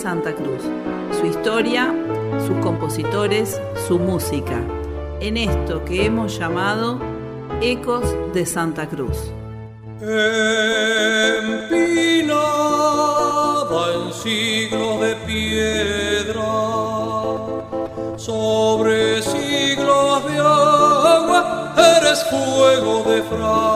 Santa Cruz. Su historia, sus compositores, su música. En esto que hemos llamado Ecos de Santa Cruz. Empinada en siglos de piedra, sobre siglos de agua, eres fuego de fragua.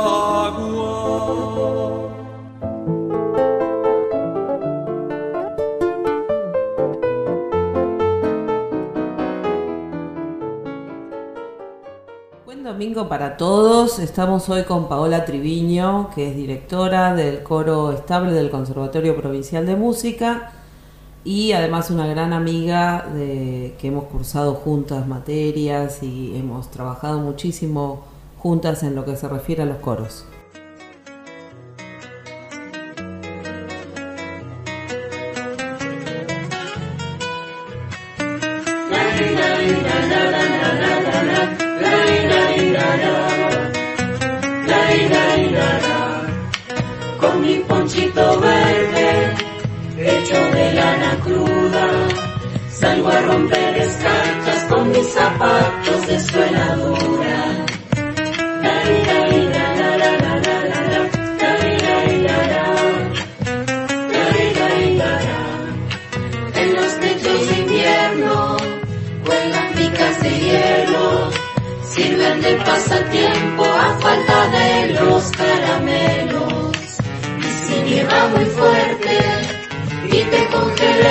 Para todos. Estamos hoy con Paola Triviño, que es directora del coro estable del Conservatorio Provincial de Música y además una gran amiga de que hemos cursado juntas materias y hemos trabajado muchísimo juntas en lo que se refiere a los coros.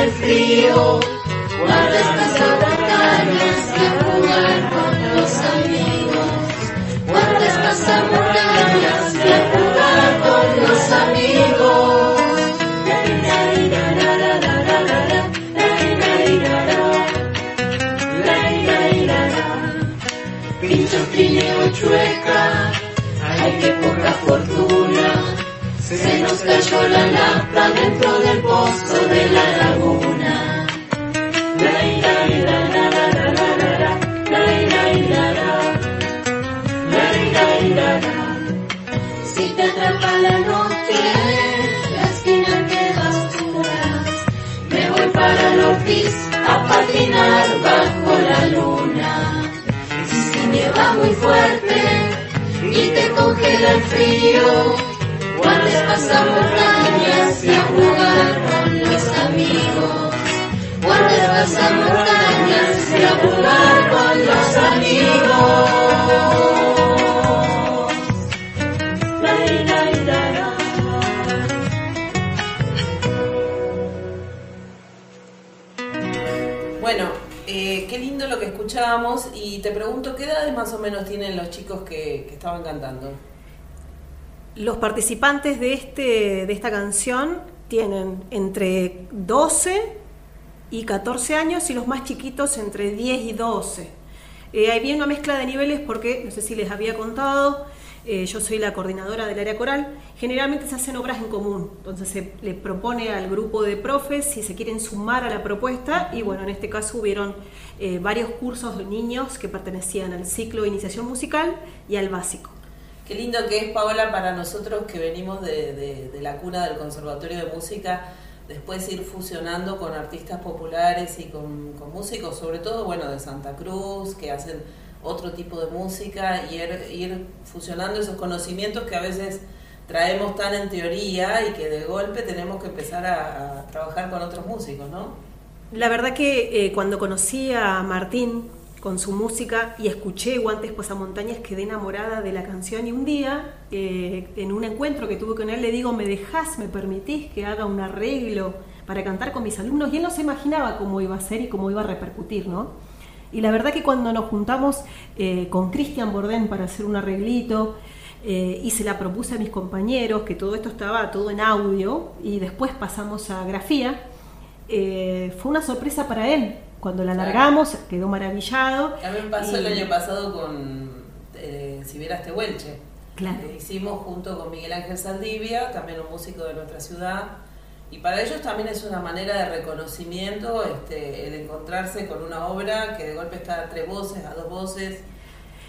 El frío, guarda estas montañas a jugar con los amigos. Guarda estas montañas a jugar con los amigos. Pincho, trineo, chueca, ay que poca fortuna. Se nos cayó la lata dentro del pozo muy fuerte y te congela el frío, guardes pasamontañas y a jugar con los amigos. Guardes pasamontañas y a jugar con los amigos. Qué lindo lo que escuchábamos y te pregunto, ¿qué edades más o menos tienen los chicos que, estaban cantando? Los participantes de, este, de esta canción tienen entre 12 y 14 años y los más chiquitos entre 10 y 12. Eh, había una mezcla de niveles porque, no sé si les había contado, eh, yo soy la coordinadora del área coral. Generalmente se hacen obras en común, entonces se le propone al grupo de profes si se quieren sumar a la propuesta y bueno, en este caso hubieron eh, varios cursos de niños que pertenecían al ciclo de iniciación musical y al básico. Qué lindo que es, Paola, para nosotros que venimos de, de- de la cuna del Conservatorio de Música, después ir fusionando con artistas populares y con, con músicos, sobre todo, bueno, de Santa Cruz, que hacen otro tipo de música, y ir, ir fusionando esos conocimientos que a veces traemos tan en teoría y que de golpe tenemos que empezar a, a trabajar con otros músicos, ¿no? La verdad que eh, cuando conocí a Martín con su música y escuché Guantes Montañas quedé enamorada de la canción y un día eh, en un encuentro que tuve con él le digo, ¿me dejás, me permitís que haga un arreglo para cantar con mis alumnos? Y él no se imaginaba cómo iba a ser y cómo iba a repercutir, ¿no? Y la verdad que cuando nos juntamos eh, con Cristian Bordén para hacer un arreglito, eh, y se la propuse a mis compañeros, que todo esto estaba todo en audio, y después pasamos a grafía, eh, fue una sorpresa para él. Cuando la largamos, quedó maravillado. A mí me pasó el año pasado con eh, Si vieras Tehuelche. Claro. que hicimos junto con Miguel Ángel Saldivia, también un músico de nuestra ciudad. Y para ellos también es una manera de reconocimiento este, el encontrarse con una obra que de golpe está a tres voces, a dos voces.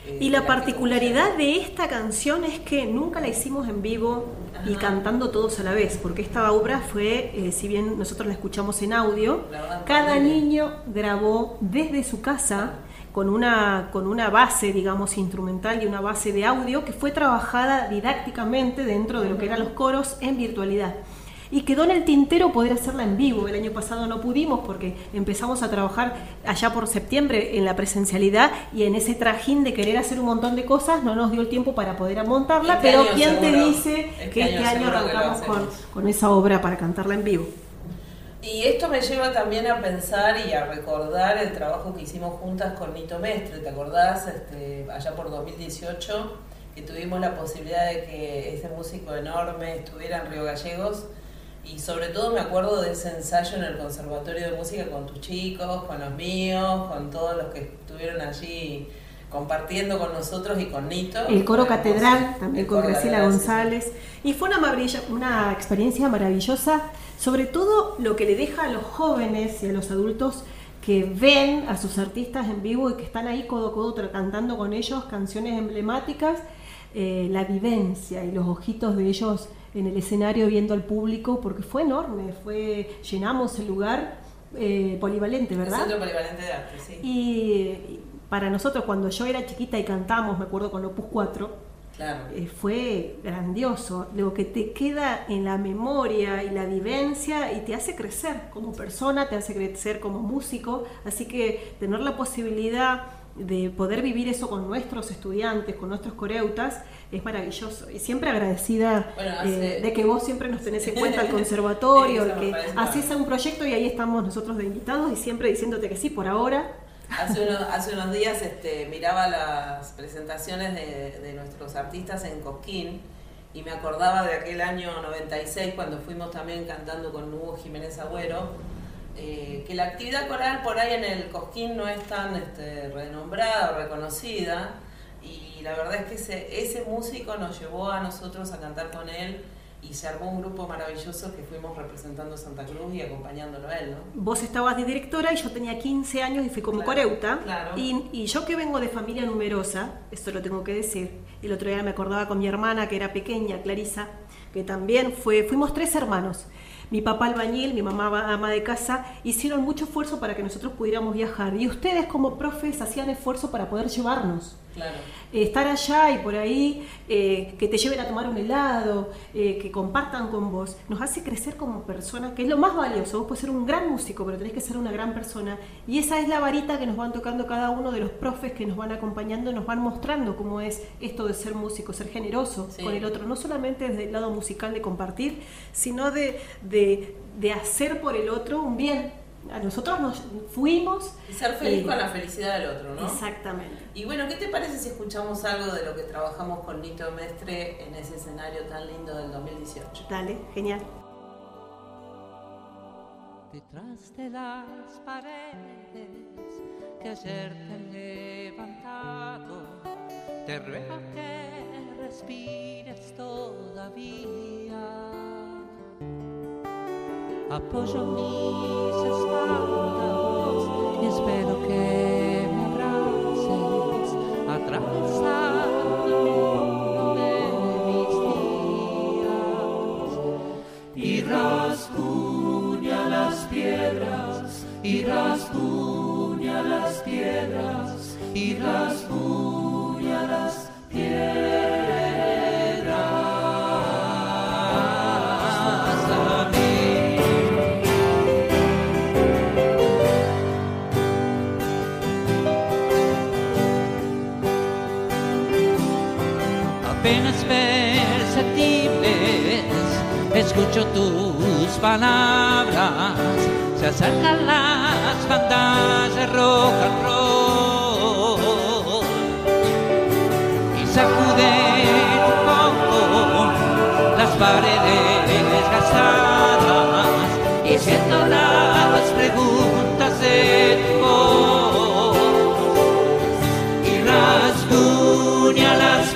eh, Y la particularidad de esta canción es que nunca la hicimos en vivo y cantando todos a la vez, porque esta obra fue, eh, si bien nosotros la escuchamos en audio, cada niño grabó desde su casa con una, con una base, digamos, instrumental y una base de audio que fue trabajada didácticamente dentro de lo que eran los coros en virtualidad. Y quedó en el tintero poder hacerla en vivo. El año pasado no pudimos porque empezamos a trabajar allá por septiembre en la presencialidad y en ese trajín de querer hacer un montón de cosas no nos dio el tiempo para poder montarla, Este pero ¿quién te dice Este que este año arrancamos con, con esa obra para cantarla en vivo? Y esto me lleva también a pensar y a recordar el trabajo que hicimos juntas con Nito Mestre, ¿te acordás? Este, allá por 2018, que tuvimos la posibilidad de que ese músico enorme estuviera en Río Gallegos. Y sobre todo me acuerdo de ese ensayo en el Conservatorio de Música con tus chicos, con los míos, con todos los que estuvieron allí compartiendo con nosotros y con Nito. El coro catedral, también con Graciela sí, González. Y fue una, una experiencia maravillosa, sobre todo lo que le deja a los jóvenes y a los adultos que ven a sus artistas en vivo y que están ahí codo a codo cantando con ellos canciones emblemáticas, eh, la vivencia y los ojitos de ellos en el escenario viendo al público, porque fue enorme, fue llenamos el lugar eh, polivalente, El ¿verdad? Centro Polivalente de Arte, sí. Y y para nosotros, cuando yo era chiquita y cantamos, me acuerdo con Opus 4, Claro. eh, fue grandioso. Lo que te queda en la memoria y la vivencia y te hace crecer como persona, te hace crecer como músico. Así que tener la posibilidad de poder vivir eso con nuestros estudiantes, con nuestros coreutas, es maravilloso. Y siempre agradecida Bueno, eh, de que vos siempre nos tenés en cuenta al conservatorio, que haces un proyecto y ahí estamos nosotros de invitados y siempre diciéndote que sí por ahora. Hace unos, hace unos días este, miraba las presentaciones de, de nuestros artistas en Cosquín y me acordaba de aquel año 96 cuando fuimos también cantando con Hugo Jiménez Agüero, eh, que la actividad coral por ahí en el Cosquín no es tan este, renombrada o reconocida y la verdad es que ese, ese músico nos llevó a nosotros a cantar con él y se armó un grupo maravilloso que fuimos representando Santa Cruz y acompañándolo a él, ¿no? Vos estabas de directora y yo tenía 15 años y fui como Claro, coreuta. claro. Y, y yo que vengo de familia numerosa, esto lo tengo que decir, el otro día me acordaba con mi hermana que era pequeña, Clarisa, que también fue, fuimos tres hermanos. Mi papá albañil, mi mamá ama de casa, hicieron mucho esfuerzo para que nosotros pudiéramos viajar. Y ustedes como profes hacían esfuerzo para poder llevarnos. Claro. Eh, estar allá y por ahí, eh, que te lleven a tomar un helado, eh, que compartan con vos, nos hace crecer como personas, que es lo más valioso. Vos puedes ser un gran músico, pero tenés que ser una gran persona. Y esa es la varita que nos van tocando cada uno de los profes que nos van acompañando, nos van mostrando cómo es esto de ser músico, ser generoso Sí. con el otro, no solamente desde el lado musical de compartir, sino de, de, de hacer por el otro un bien. A nosotros nos fuimos. Y ser feliz eh, con la felicidad del otro, ¿no? Exactamente. Y bueno, ¿qué te parece si escuchamos algo de lo que trabajamos con Nito Mestre en ese escenario tan lindo del 2018? Dale, genial. Detrás de las paredes que ayer te han levantado, te ruego que respires todavía. Apoyo mis y espero que me abraces atravesando uno de mis días. Y rasguña las piedras y rasguña escucho tus palabras, se acercan las bandas de rock and roll y sacuden un poco las paredes gastadas y siento las preguntas de tu voz. Y rasguña las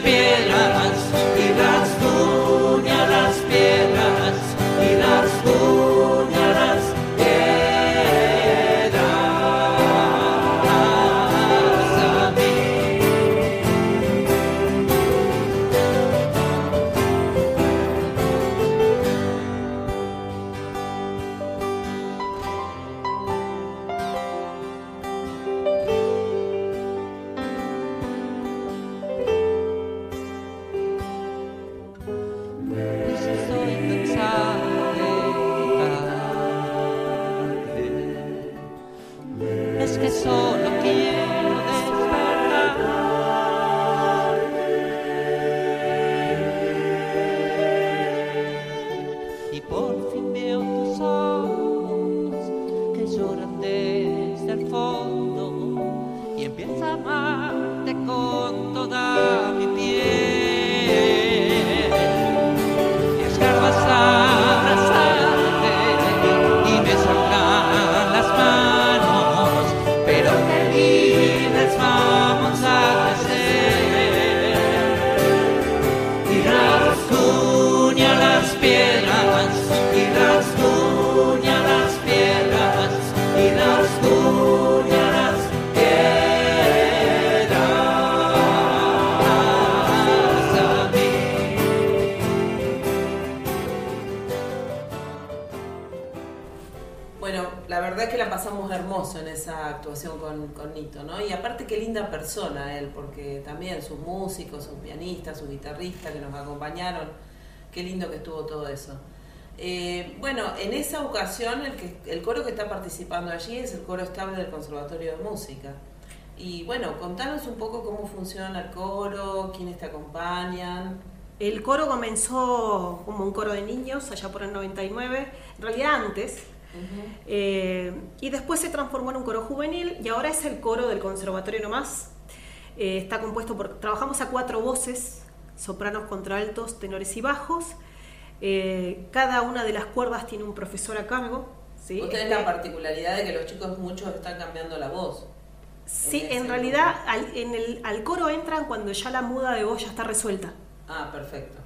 persona él, porque también sus músicos, sus pianistas, sus guitarristas que nos acompañaron, qué lindo que estuvo todo eso. Eh, bueno, en esa ocasión el, el coro que está participando allí es el coro estable del Conservatorio de Música. Y bueno, contanos un poco cómo funciona el coro, quiénes te acompañan. El coro comenzó como un coro de niños allá por el 99, en realidad antes, eh, y después se transformó en un coro juvenil y ahora es el coro del conservatorio nomás. Eh, está compuesto por, trabajamos a cuatro voces, sopranos, contraltos, tenores y bajos. Eh, cada una de las cuerdas tiene un profesor a cargo. ¿sí? Vos tenés la particularidad de que los chicos muchos están cambiando la voz. Sí, en realidad al, en el, al coro entran cuando ya la muda de voz ya está resuelta. Ah, perfecto.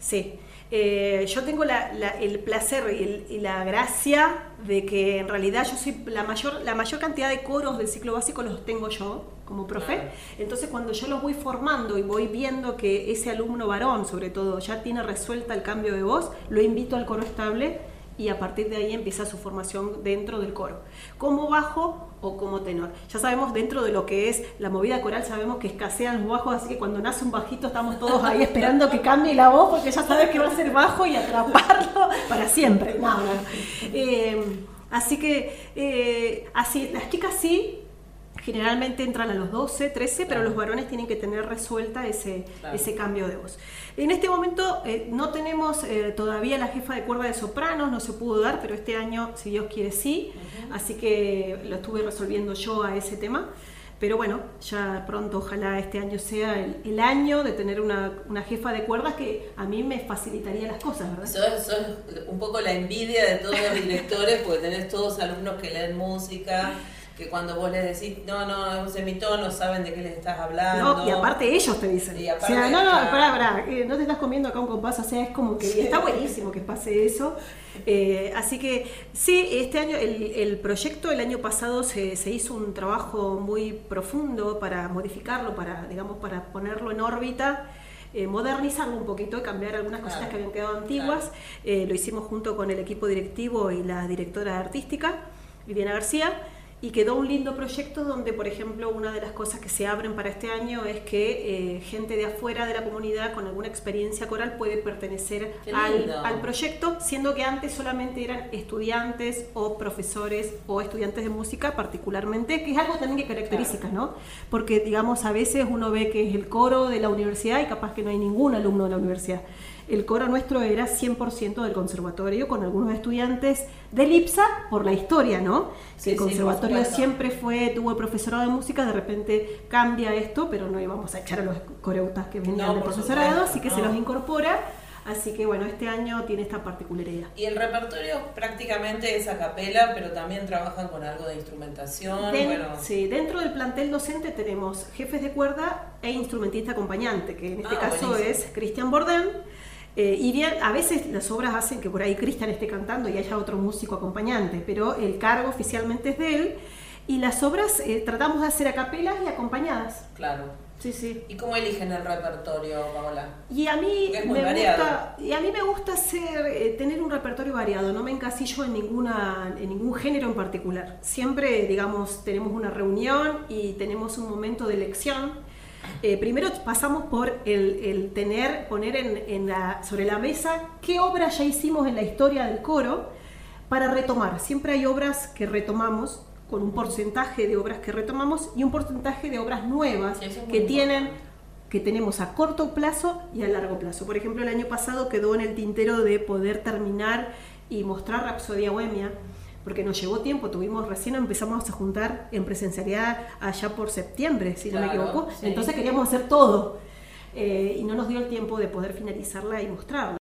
Sí. Eh, yo tengo la- la- el placer y, el- y la gracia de que en realidad yo soy la mayor, la mayor cantidad de coros del ciclo básico los tengo yo como profe. Entonces cuando yo los voy formando y voy viendo que ese alumno varón sobre todo ya tiene resuelta el cambio de voz, lo invito al coro estable y a partir de ahí empieza su formación dentro del coro, como bajo o como tenor. Ya sabemos dentro de lo que es la movida coral, sabemos que escasean los bajos, así que cuando nace un bajito estamos todos ahí esperando que cambie la voz, porque ya sabes que va a ser bajo y atraparlo para siempre. No. Eh, así que, eh, así, las chicas sí, generalmente entran a los 12, 13, pero los varones tienen que tener resuelta ese, Claro. ese cambio de voz. En este momento eh, no tenemos eh, todavía la jefa de cuerda de sopranos, no se pudo dar, pero este año, si Dios quiere, sí. Así que lo estuve resolviendo yo a ese tema. Pero bueno, ya pronto, ojalá este año sea el, el año de tener una, una jefa de cuerdas que a mí me facilitaría las cosas, ¿verdad? Sos, sos un poco la envidia de todos los directores, porque tenés todos alumnos que leen música, que cuando vos les decís, no, no, es un semitono, saben de qué les estás hablando. No, y aparte ellos te dicen. Y aparte, o sea, no, no, pará, pará, eh, no te estás comiendo acá un compás, o sea, es como que está buenísimo que pase eso. Eh, así que sí, este año, el, el proyecto el año pasado se, se hizo un trabajo muy profundo para modificarlo, para, digamos, para ponerlo en órbita. eh, modernizarlo un poquito y cambiar algunas cositas Claro. que habían quedado antiguas. Lo hicimos junto con el equipo directivo y la directora artística, Viviana García. Y quedó un lindo proyecto donde, por ejemplo, una de las cosas que se abren para este año es que eh, gente de afuera de la comunidad con alguna experiencia coral puede pertenecer al proyecto, siendo que antes solamente eran estudiantes o profesores o estudiantes de música particularmente, que es algo también que caracteriza, ¿no? Porque, digamos, a veces uno ve que es el coro de la universidad y capaz que no hay ningún alumno de la universidad. El coro nuestro era 100% del conservatorio, con algunos estudiantes del IPSA por la historia, ¿no? Sí, el conservatorio siempre fue, tuvo el profesorado de música, de repente cambia esto, pero no íbamos a echar a los coreutas que venían No, del profesorado, supuesto, así que se no. los incorpora. Así que bueno, este año tiene esta particularidad. Y el repertorio prácticamente es a capela, pero también trabajan con algo de instrumentación. Den- bueno, sí, dentro del plantel docente tenemos jefes de cuerda e instrumentista acompañante, que en este Ah, caso buenísimo. es Cristian Bordem. Eh, y bien, a veces las obras hacen que por ahí Cristian esté cantando y haya otro músico acompañante, pero el cargo oficialmente es de él. Y las obras eh, tratamos de hacer a capelas y acompañadas. claro. Sí, sí. ¿Y cómo eligen el repertorio, Paola? Y a mí Es muy me variado. gusta, y a mí me gusta hacer, eh, tener un repertorio variado, no me encasillo en ninguna, en ningún género en particular. Siempre, digamos, tenemos una reunión y tenemos un momento de elección. Eh, primero pasamos por el, el tener, poner en, en la- sobre la mesa qué obras ya hicimos en la historia del coro para retomar. Siempre hay obras que retomamos con un porcentaje de obras que retomamos y un porcentaje de obras nuevas Sí, es que tienen que tenemos a corto plazo y a largo plazo. Por ejemplo, el año pasado quedó en el tintero de poder terminar y mostrar Rapsodia Bohemia, porque nos llevó tiempo, tuvimos recién empezamos a juntar en presencialidad allá por septiembre, si no me Claro, equivoco, sí. entonces queríamos hacer todo eh, y no nos dio el tiempo de poder finalizarla y mostrarla.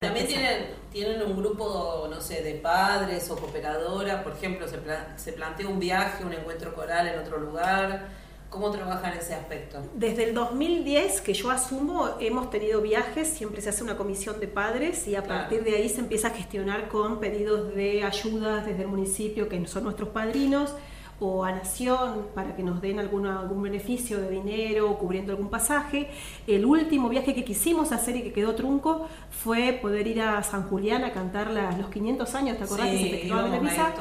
También tienen, tienen un grupo, no sé, de padres o cooperadoras, por ejemplo, se, pla- se plantea un viaje, un encuentro coral en otro lugar. ¿Cómo trabajan ese aspecto? Desde el 2010 que yo asumo hemos tenido viajes, siempre se hace una comisión de padres y a Claro. partir de ahí se empieza a gestionar con pedidos de ayudas desde el municipio que son nuestros padrinos o a Nación para que nos den alguna, algún beneficio de dinero cubriendo algún pasaje. El último viaje que quisimos hacer y que quedó trunco fue poder ir a San Julián a cantar los 500 años, ¿te acordás que se la misa?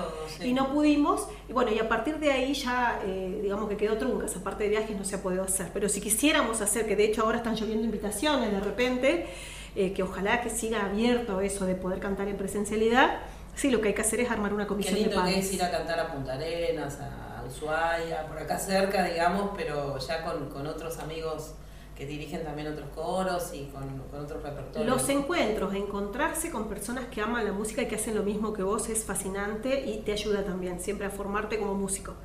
Y no pudimos. Y bueno, y a partir de ahí ya, eh, digamos que quedó trunca, esa parte de viajes no se ha podido hacer. Pero si quisiéramos hacer, que de hecho ahora están lloviendo invitaciones de repente, eh, que ojalá que siga abierto eso de poder cantar en presencialidad, Sí, lo que hay que hacer es armar una comisión Qué lindo que es ir a cantar a Punta Arenas, a Ushuaia, por acá cerca, digamos, pero ya con, otros amigos que dirigen también otros coros y con, otros repertorios. Los encuentros, encontrarse con personas que aman la música y que hacen lo mismo que vos es fascinante y te ayuda también siempre a formarte como músico.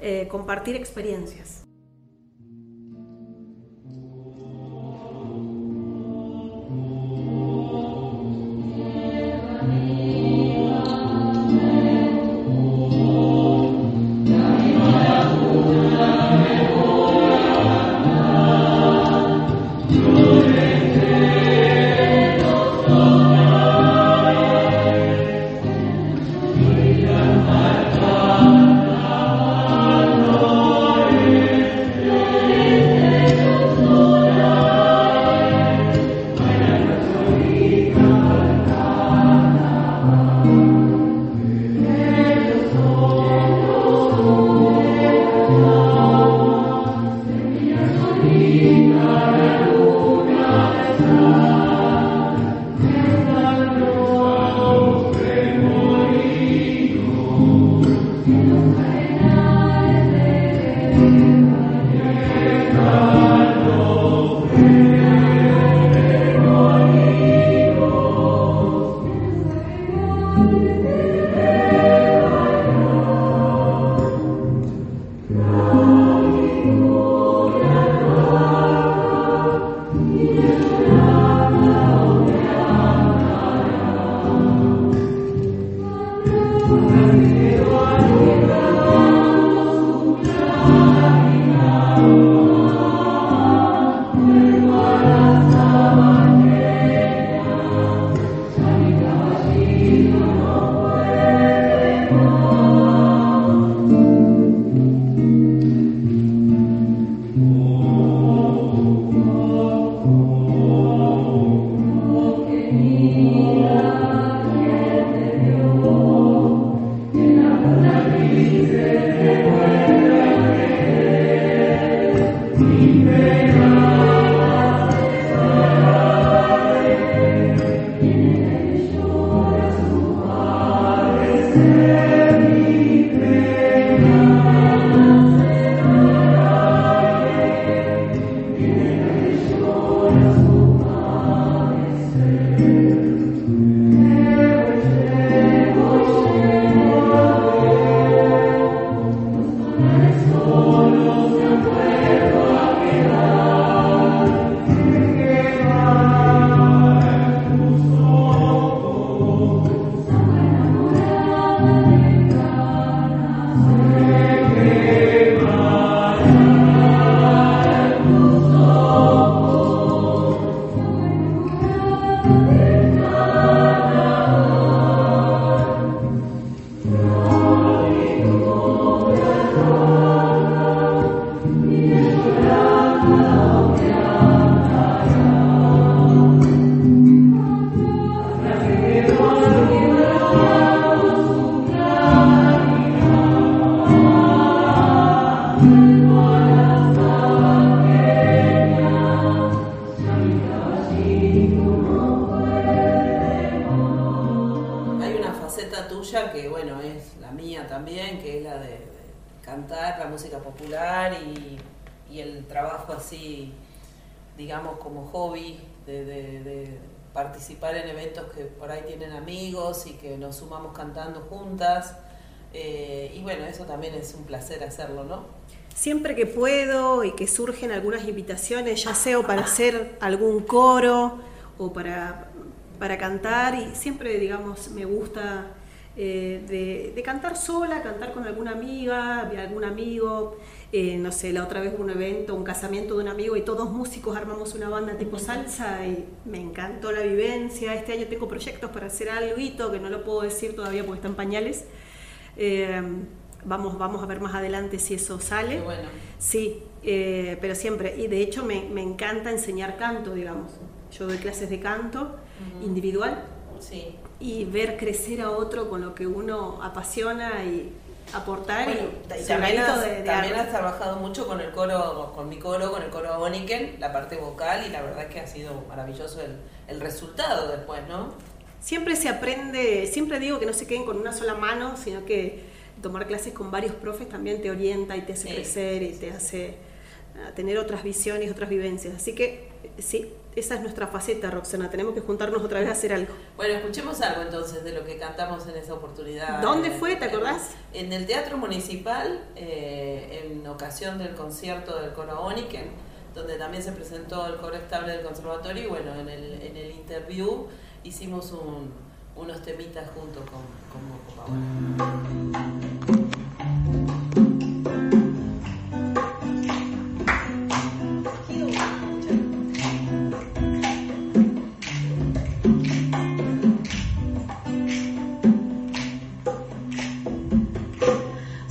Eh, compartir experiencias. En eventos que por ahí tienen amigos y que nos sumamos cantando juntas. Eh, y bueno, eso también es un placer hacerlo, ¿no? Siempre que puedo y que surgen algunas invitaciones, ya sea para hacer algún coro o para, para cantar, y siempre, digamos, me gusta eh, de, cantar sola, cantar con alguna amiga, algún amigo. Eh, no sé, la otra vez hubo un evento, un casamiento de un amigo y todos músicos armamos una banda tipo salsa y me encantó la vivencia. Este año tengo proyectos para hacer algo que no lo puedo decir todavía porque están pañales. Eh, Vamos, vamos a ver más adelante si eso sale. Bueno. Sí, eh, pero siempre. Y de hecho me, me encanta enseñar canto, digamos. Yo doy clases de canto individual Sí. y ver crecer a otro con lo que uno apasiona y aportar Bueno, y también, has, de- de también arte. has trabajado mucho con el coro, con mi coro, con el coro Aboniken, la parte vocal, y la verdad es que ha sido maravilloso el, el resultado después, ¿no? Siempre se aprende, siempre digo que no se queden con una sola mano, sino que tomar clases con varios profes también te orienta y te hace Sí, crecer y te hace ah, tener otras visiones, otras vivencias. Así que sí, esa es nuestra faceta, Roxana. Tenemos que juntarnos otra vez a hacer algo. Bueno, escuchemos algo entonces de lo que cantamos en esa oportunidad. ¿Dónde Eh, fue? ¿Te acordás? En el Teatro Municipal, eh, en ocasión del concierto del coro Aboniken, donde también se presentó el coro estable del conservatorio, y bueno, en el, en el interview hicimos un- unos temitas junto con, con Moco Paola.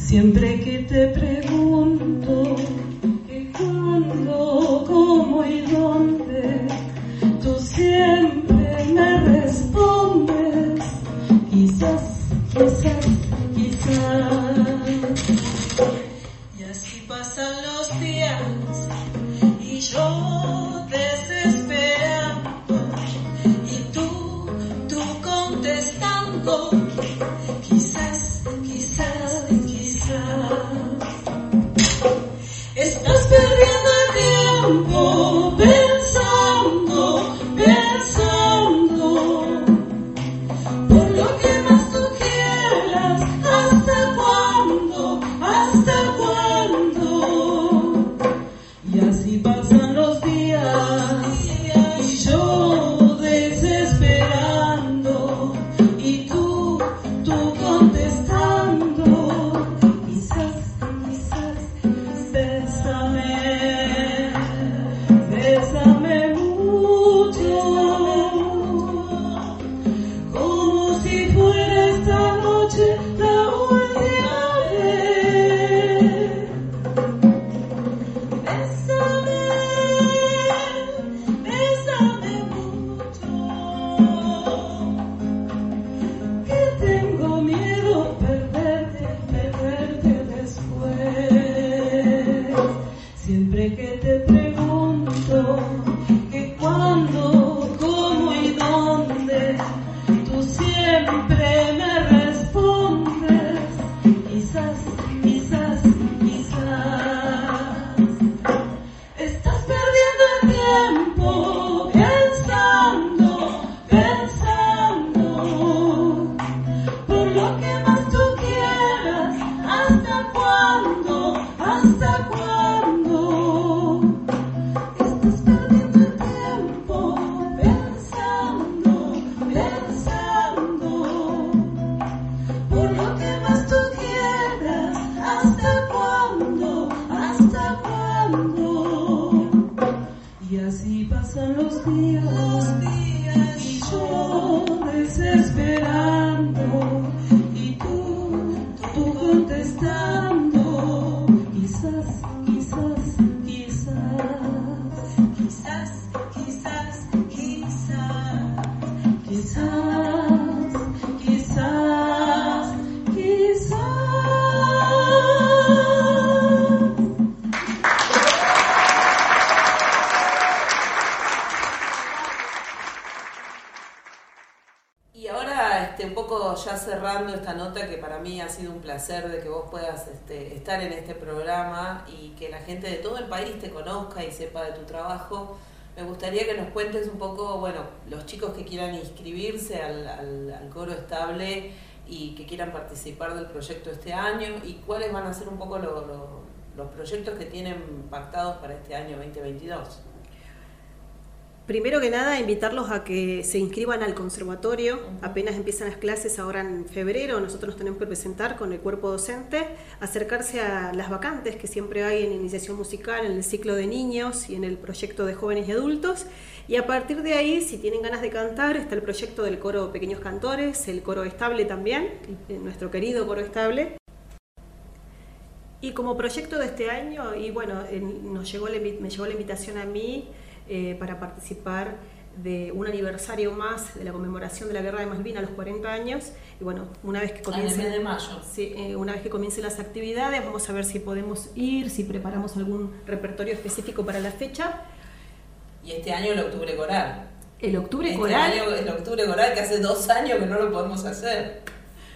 Siempre que te pregunto que cuándo, cómo y dónde, tú siempre me respondes, quizás, quizás. to gente de todo el país te conozca y sepa de tu trabajo. Me gustaría que nos cuentes un poco, bueno, los chicos que quieran inscribirse al, al- coro estable y que quieran participar del proyecto este año y cuáles van a ser un poco lo- lo- los proyectos que tienen pactados para este año 2022. Primero que nada, invitarlos a que se inscriban al conservatorio. Apenas empiezan las clases ahora en febrero, nosotros nos tenemos que presentar con el cuerpo docente, acercarse a las vacantes que siempre hay en iniciación musical, en el ciclo de niños y en el proyecto de jóvenes y adultos. Y a partir de ahí, si tienen ganas de cantar, está el proyecto del coro Pequeños Cantores, el coro estable también, nuestro querido coro estable. Y como proyecto de este año, y bueno, en- nos llegó me llegó la invitación a mí eh, para participar de un aniversario más de la conmemoración de la Guerra de Malvinas a los 40 años. Y bueno, una vez que Ah, comiencen, de mayo. Sí, eh, una vez que comiencen las actividades, vamos a ver si podemos ir, si preparamos algún repertorio específico para la fecha. Y este año el octubre coral. El octubre Este coral, año el octubre coral que hace dos años que no lo podemos hacer.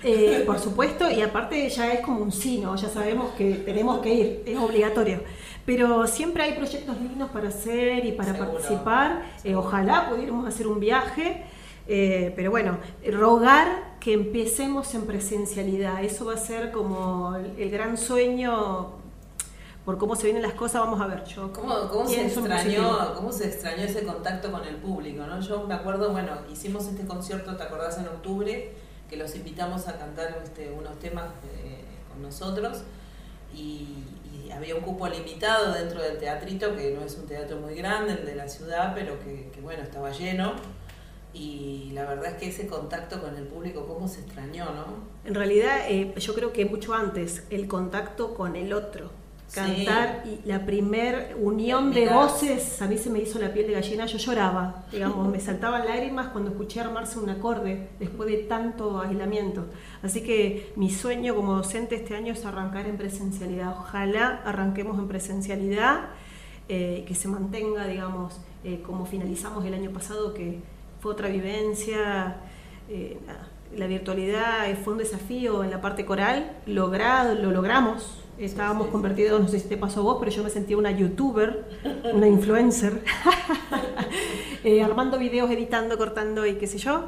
Eh, por supuesto, y aparte ya es como un sí, ¿no? Ya sabemos que tenemos que ir, es obligatorio. Pero siempre hay proyectos lindos para hacer y para Seguro. participar. Eh, ojalá pudiéramos hacer un viaje. eh, pero bueno, rogar que empecemos en presencialidad. Eso va a ser como el, gran sueño. Por cómo se vienen las cosas, vamos a ver. Yo ¿Cómo, cómo se extrañó, ¿Cómo se extrañó ese contacto con el público? ¿no? Yo me acuerdo, bueno, hicimos este concierto, ¿te acordás? En octubre, que los invitamos a cantar este, unos temas eh, con nosotros y, había un cupo limitado dentro del teatrito, que no es un teatro muy grande, el de la ciudad, pero que, que, bueno, estaba lleno. Y la verdad es que ese contacto con el público, ¿cómo se extrañó, no? En realidad, eh, yo creo que mucho antes, el contacto con el otro. Sí. Cantar y la primer unión de voces, a mí se me hizo la piel de gallina, yo lloraba, digamos, me saltaban lágrimas cuando escuché armarse un acorde después de tanto aislamiento. Así que mi sueño como docente este año es arrancar en presencialidad. Ojalá arranquemos en presencialidad, eh, que se mantenga, digamos, eh, como finalizamos el año pasado, que fue otra vivencia. eh, nada, la virtualidad fue un desafío en la parte coral, logrado, lo logramos. Estábamos sí. convertidos, no sé si te pasó a vos, pero yo me sentía una youtuber, una influencer, eh, armando videos, editando, cortando y qué sé yo,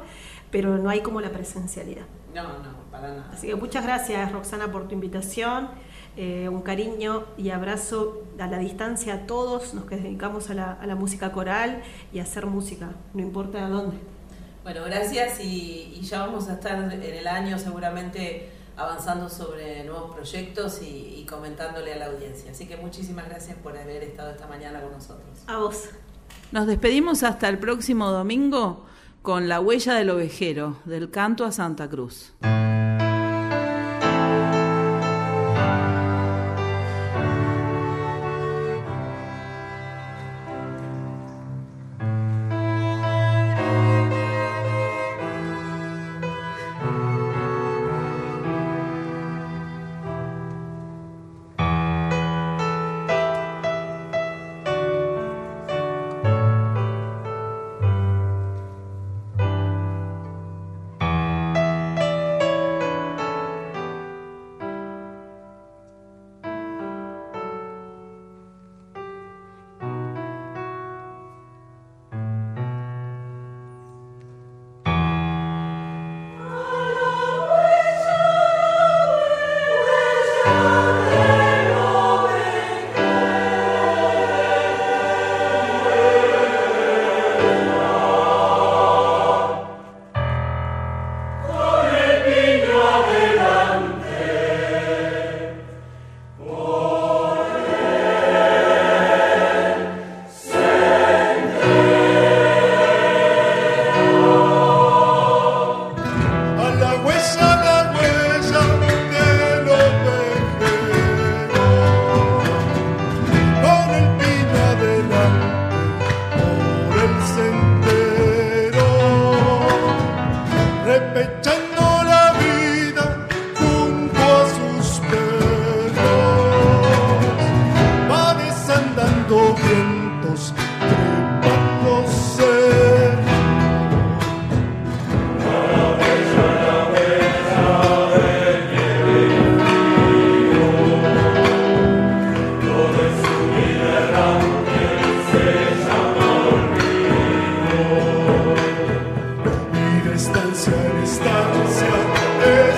pero no hay como la presencialidad. No, no, para nada. Así que muchas gracias Roxana por tu invitación, eh, un cariño y abrazo a la distancia a todos los que dedicamos a la, a la música coral y a hacer música, no importa a dónde. Bueno, gracias y, y ya vamos a estar en el año seguramente avanzando sobre nuevos proyectos y, y comentándole a la audiencia. Así que muchísimas gracias por haber estado esta mañana con nosotros. A vos. Nos despedimos hasta el próximo domingo con La huella del ovejero, del canto a Santa Cruz. De estancia en